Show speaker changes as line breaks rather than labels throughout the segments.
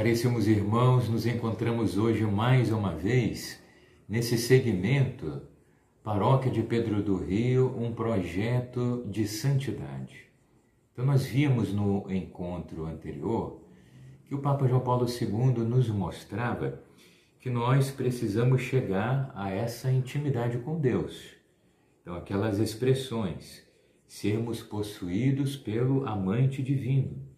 Caríssimos irmãos, nos encontramos hoje mais uma vez nesse segmento Paróquia de Pedro do Rio, um projeto de santidade. Então, nós vimos no encontro anterior que o Papa João Paulo II nos mostrava que nós precisamos chegar a essa intimidade com Deus. Então, aquelas expressões, sermos possuídos pelo amante divino,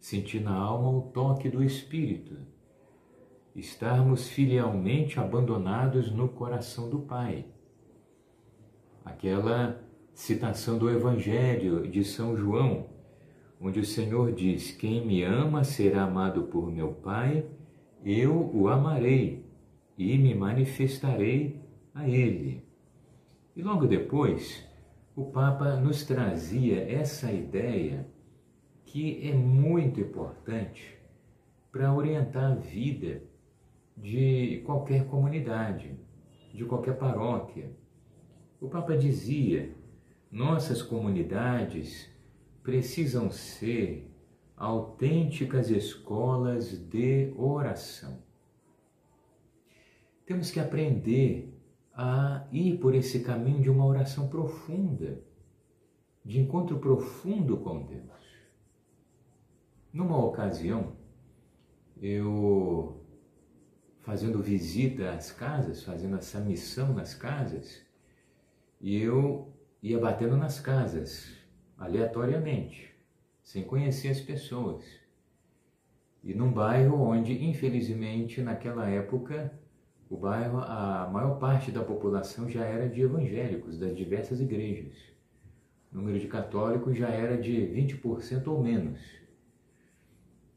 sentir na alma o toque do Espírito, estarmos filialmente abandonados no coração do Pai aquela citação do Evangelho de São João, onde o Senhor diz: Quem me ama será amado por meu Pai, eu o amarei e me manifestarei a ele. E logo depois, o Papa nos trazia essa ideia que é muito importante para orientar a vida de qualquer comunidade, de qualquer paróquia, o Papa dizia: nossas comunidades precisam ser autênticas escolas de oração. Temos que aprender a ir por esse caminho de uma oração profunda, de encontro profundo com Deus. Numa ocasião, eu fazendo visita às casas, fazendo essa missão nas casas, e eu ia batendo nas casas, aleatoriamente, sem conhecer as pessoas. E num bairro onde, infelizmente, naquela época, o bairro, a maior parte da população já era de evangélicos, das diversas igrejas. O número de católicos já era de 20% ou menos.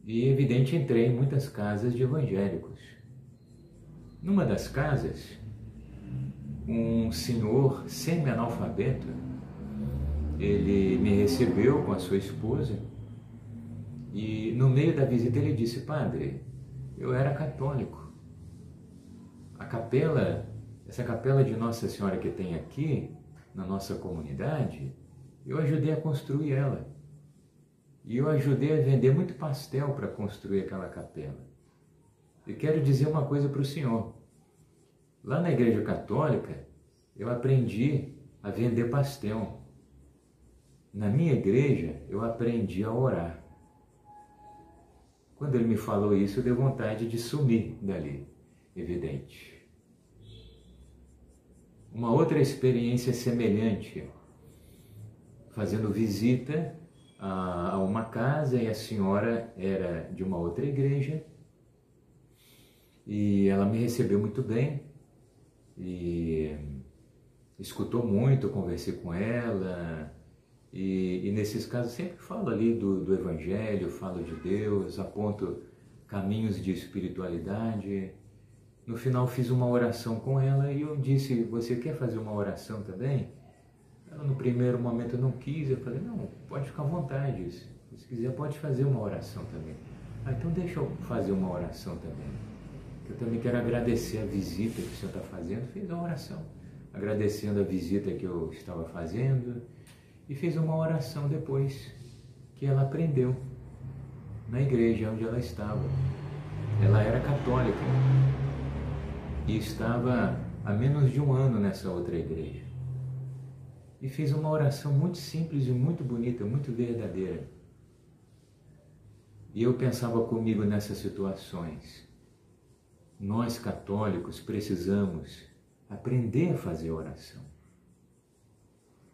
E, evidente, entrei em muitas casas de evangélicos. Numa das casas, um senhor semi-analfabeto, ele me recebeu com a sua esposa e no meio da visita ele disse, padre, eu era católico. A capela, essa capela de Nossa Senhora que tem aqui, na nossa comunidade, eu ajudei a construir ela. E eu ajudei a vender muito pastel para construir aquela capela. E quero dizer uma coisa para o senhor. Lá na Igreja Católica, eu aprendi a vender pastel. Na minha igreja, eu aprendi a orar. Quando ele me falou isso, eu dei vontade de sumir dali, evidente. Uma outra experiência semelhante, fazendo visita a uma casa e a senhora era de uma outra igreja e ela me recebeu muito bem e escutou muito, conversei com ela. E, e, nesses casos sempre falo ali do, do Evangelho, falo de Deus, aponto caminhos de espiritualidade. No final fiz uma oração com ela e eu disse, você quer fazer uma oração também? Ela no primeiro momento não quis, eu falei, não, pode ficar à vontade, se quiser pode fazer uma oração também. Ah, então deixa eu fazer uma oração também. Eu também quero agradecer a visita que o senhor está fazendo. Fez uma oração, agradecendo a visita que eu estava fazendo e fez uma oração depois que ela aprendeu na igreja onde ela estava. Ela era católica e estava há menos de um ano nessa outra igreja. E fez uma oração muito simples e muito bonita, muito verdadeira. E eu pensava comigo nessas situações nós católicos precisamos aprender a fazer oração.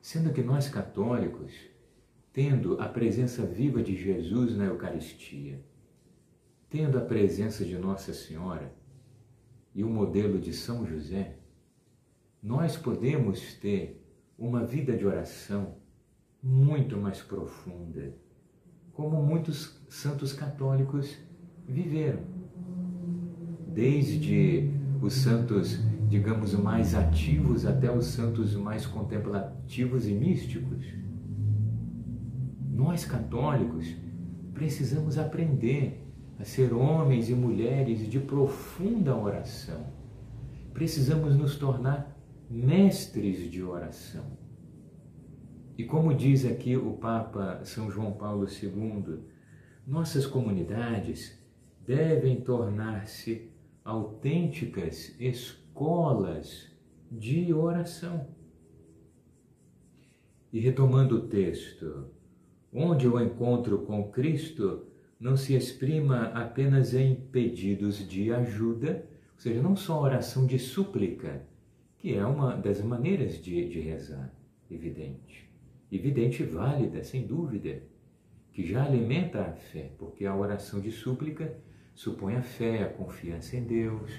Sendo que nós católicos, tendo a presença viva de Jesus na Eucaristia, tendo a presença de Nossa Senhora e o modelo de São José, nós podemos ter uma vida de oração muito mais profunda, como muitos santos católicos viveram desde os santos, digamos, mais ativos até os santos mais contemplativos e místicos. Nós católicos precisamos aprender a ser homens e mulheres de profunda oração. Precisamos nos tornar mestres de oração. E como diz aqui o Papa São João Paulo II, nossas comunidades devem tornar-se autênticas escolas de oração. E retomando o texto, onde o encontro com Cristo não se exprima apenas em pedidos de ajuda, ou seja, não só oração de súplica, que é uma das maneiras de, de rezar, evidente. Evidente e válida, sem dúvida, que já alimenta a fé, porque a oração de súplica supõe a fé, a confiança em Deus,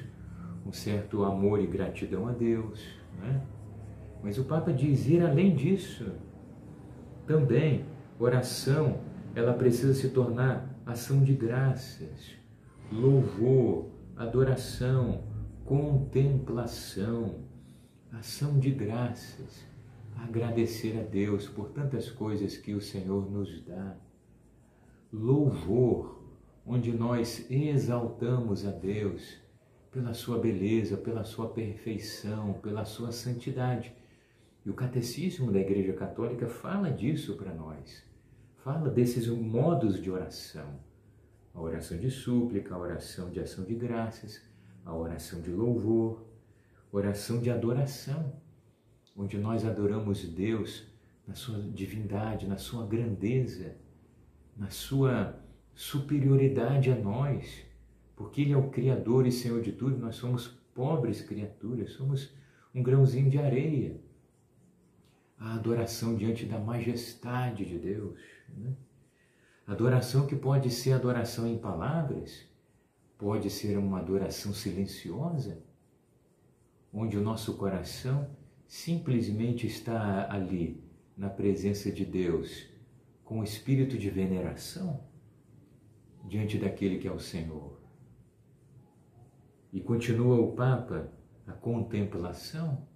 um certo amor e gratidão a Deus. Né? Mas o Papa diz ir além disso. Também, oração, ela precisa se tornar ação de graças, louvor, adoração, contemplação, ação de graças, agradecer a Deus por tantas coisas que o Senhor nos dá. Louvor, onde nós exaltamos a Deus pela sua beleza, pela sua perfeição, pela sua santidade. E o catecismo da Igreja Católica fala disso para nós. Fala desses modos de oração. A oração de súplica, a oração de ação de graças, a oração de louvor, oração de adoração, onde nós adoramos Deus na sua divindade, na sua grandeza, na sua superioridade a nós, porque Ele é o Criador e Senhor de tudo, nós somos pobres criaturas, somos um grãozinho de areia. A adoração diante da majestade de Deus. Né? Adoração que pode ser adoração em palavras, pode ser uma adoração silenciosa, onde o nosso coração simplesmente está ali, na presença de Deus, com o espírito de veneração diante daquele que é o Senhor. E continua o Papa a contemplação,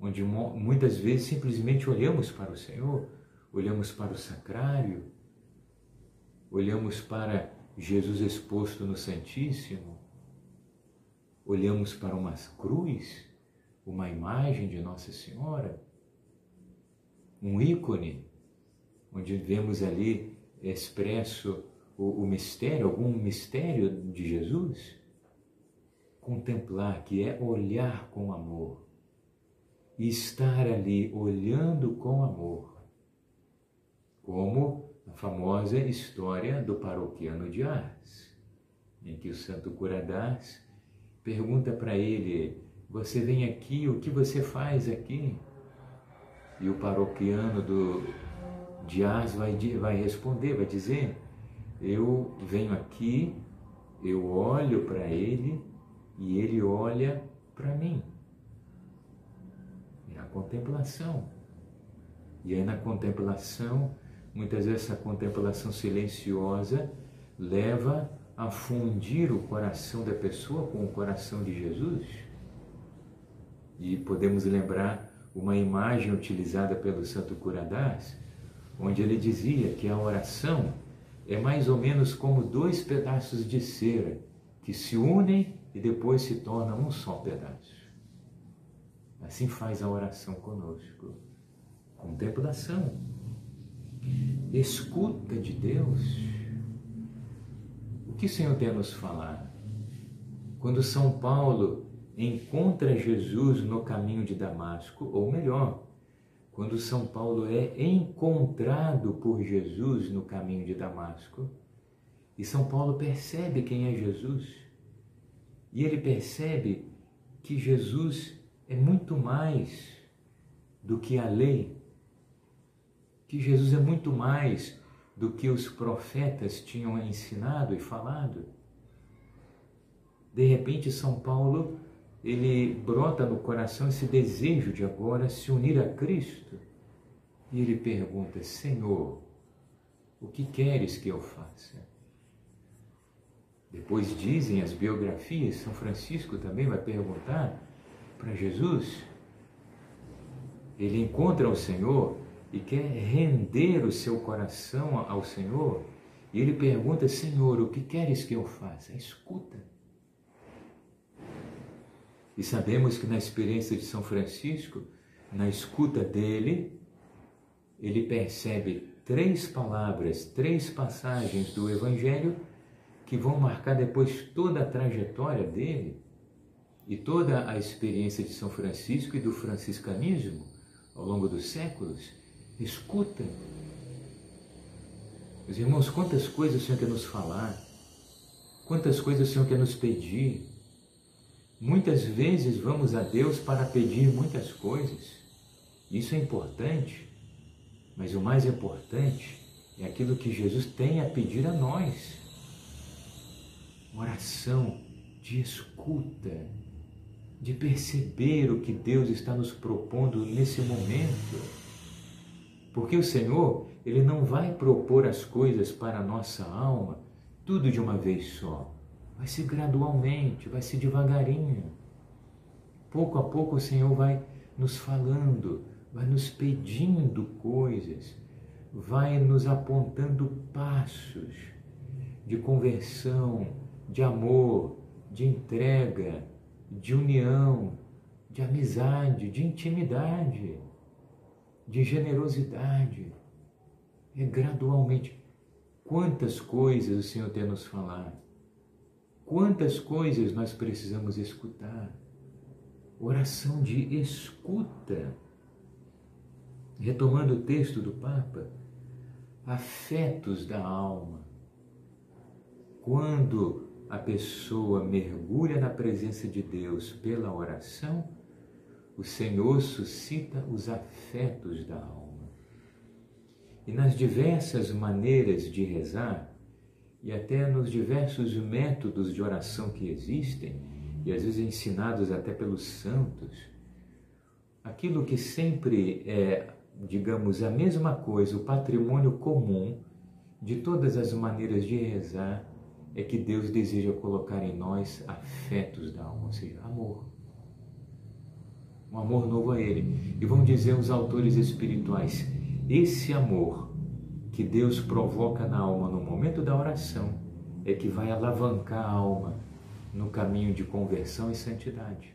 onde muitas vezes simplesmente olhamos para o Senhor, olhamos para o sacrário, olhamos para Jesus exposto no Santíssimo, olhamos para uma cruz, uma imagem de Nossa Senhora, um ícone, onde vemos ali expresso o, o mistério, algum mistério de Jesus. Contemplar, que é olhar com amor, e estar ali olhando com amor, como a famosa história do paroquiano de Ars, em que o santo cura d'Ars pergunta para ele: Você vem aqui, o que você faz aqui? E o paroquiano do, de Ars vai, vai responder, vai dizer: Eu venho aqui, eu olho para ele e ele olha para mim. É a contemplação. E aí na contemplação, muitas vezes essa contemplação silenciosa leva a fundir o coração da pessoa com o coração de Jesus. E podemos lembrar uma imagem utilizada pelo Santo Curadás, onde ele dizia que a oração é mais ou menos como dois pedaços de cera que se unem e depois se tornam um só pedaço. Assim faz a oração conosco. Contemplação, escuta de Deus que o Senhor a nos falar? Quando São Paulo encontra Jesus no caminho de Damasco, ou melhor, quando São Paulo é encontrado por Jesus no caminho de Damasco, e São Paulo percebe quem é Jesus, e ele percebe que Jesus é muito mais do que a lei, que Jesus é muito mais do que os profetas tinham ensinado e falado. De repente, São Paulo, ele brota no coração esse desejo de agora se unir a Cristo. E ele pergunta: Senhor, o que queres que eu faça? Depois dizem as biografias, São Francisco também vai perguntar para Jesus. Ele encontra o Senhor e quer render o seu coração ao Senhor, e ele pergunta: Senhor, o que queres que eu faça? Escuta. E sabemos que na experiência de São Francisco, na escuta dele, ele percebe três palavras, três passagens do Evangelho que vão marcar depois toda a trajetória dele e toda a experiência de São Francisco e do franciscanismo ao longo dos séculos. Escuta. Meus irmãos, quantas coisas o Senhor quer nos falar, quantas coisas o Senhor quer nos pedir. Muitas vezes vamos a Deus para pedir muitas coisas. Isso é importante, mas o mais importante é aquilo que Jesus tem a pedir a nós. Oração de escuta, de perceber o que Deus está nos propondo nesse momento. Porque o Senhor, Ele não vai propor as coisas para a nossa alma tudo de uma vez só. Vai ser gradualmente, vai ser devagarinho. Pouco a pouco o Senhor vai nos falando, vai nos pedindo coisas, vai nos apontando passos de conversão, de amor, de entrega, de união, de amizade, de intimidade, de generosidade. É gradualmente. Quantas coisas o Senhor tem a nos falar. Quantas coisas nós precisamos escutar. Oração de escuta. Retomando o texto do Papa, afetos da alma. Quando a pessoa mergulha na presença de Deus pela oração, o Senhor suscita os afetos da alma. E nas diversas maneiras de rezar, e até nos diversos métodos de oração que existem, e às vezes ensinados até pelos santos, aquilo que sempre é, digamos, a mesma coisa, o patrimônio comum de todas as maneiras de rezar é que Deus deseja colocar em nós afetos da alma, ou seja, amor. Um amor novo a Ele. E vão dizer os autores espirituais: esse amor que Deus provoca na alma no momento da oração é que vai alavancar a alma no caminho de conversão e santidade.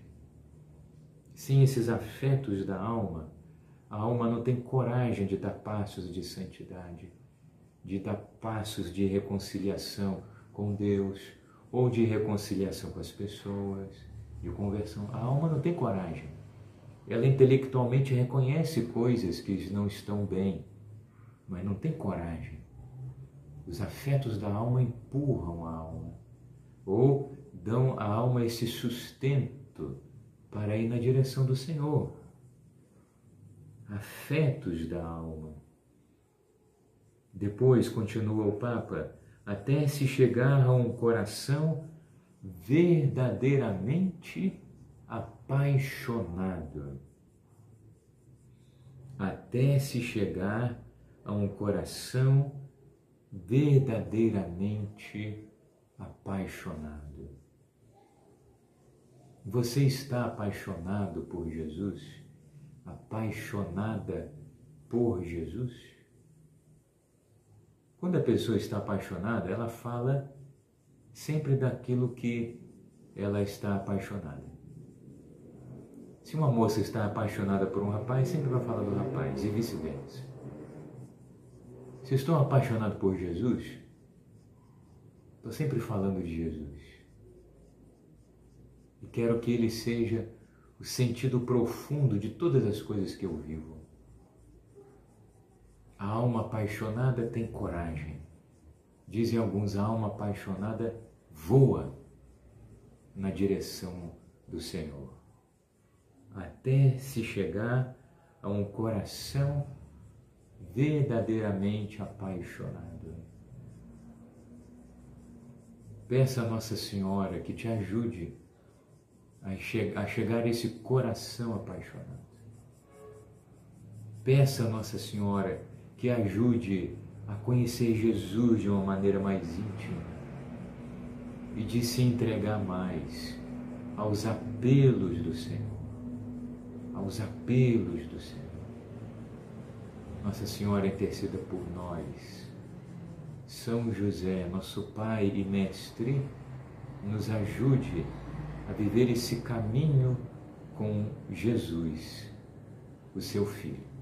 Sem esses afetos da alma, a alma não tem coragem de dar passos de santidade, de dar passos de reconciliação com Deus, ou de reconciliação com as pessoas, de conversão. A alma não tem coragem. Ela intelectualmente reconhece coisas que não estão bem, mas não tem coragem. Os afetos da alma empurram a alma, ou dão à alma esse sustento para ir na direção do Senhor. Afetos da alma. Depois, continua o Papa, até se chegar a um coração verdadeiramente apaixonado. Até se chegar a um coração verdadeiramente apaixonado. Você está apaixonado por Jesus? Apaixonada por Jesus? Quando a pessoa está apaixonada, ela fala sempre daquilo que ela está apaixonada. Se uma moça está apaixonada por um rapaz, sempre vai falar do rapaz e vice-versa. Se estou apaixonado por Jesus, estou sempre falando de Jesus. E quero que ele seja o sentido profundo de todas as coisas que eu vivo. A alma apaixonada tem coragem. Dizem alguns, a alma apaixonada voa na direção do Senhor, até se chegar a um coração verdadeiramente apaixonado. Peça a Nossa Senhora que te ajude a, che a chegar a esse coração apaixonado. Peça a Nossa Senhora que ajude a conhecer Jesus de uma maneira mais íntima e de se entregar mais aos apelos do Senhor, aos apelos do Senhor. Nossa Senhora interceda por nós. São José, nosso Pai e Mestre, nos ajude a viver esse caminho com Jesus, o seu Filho.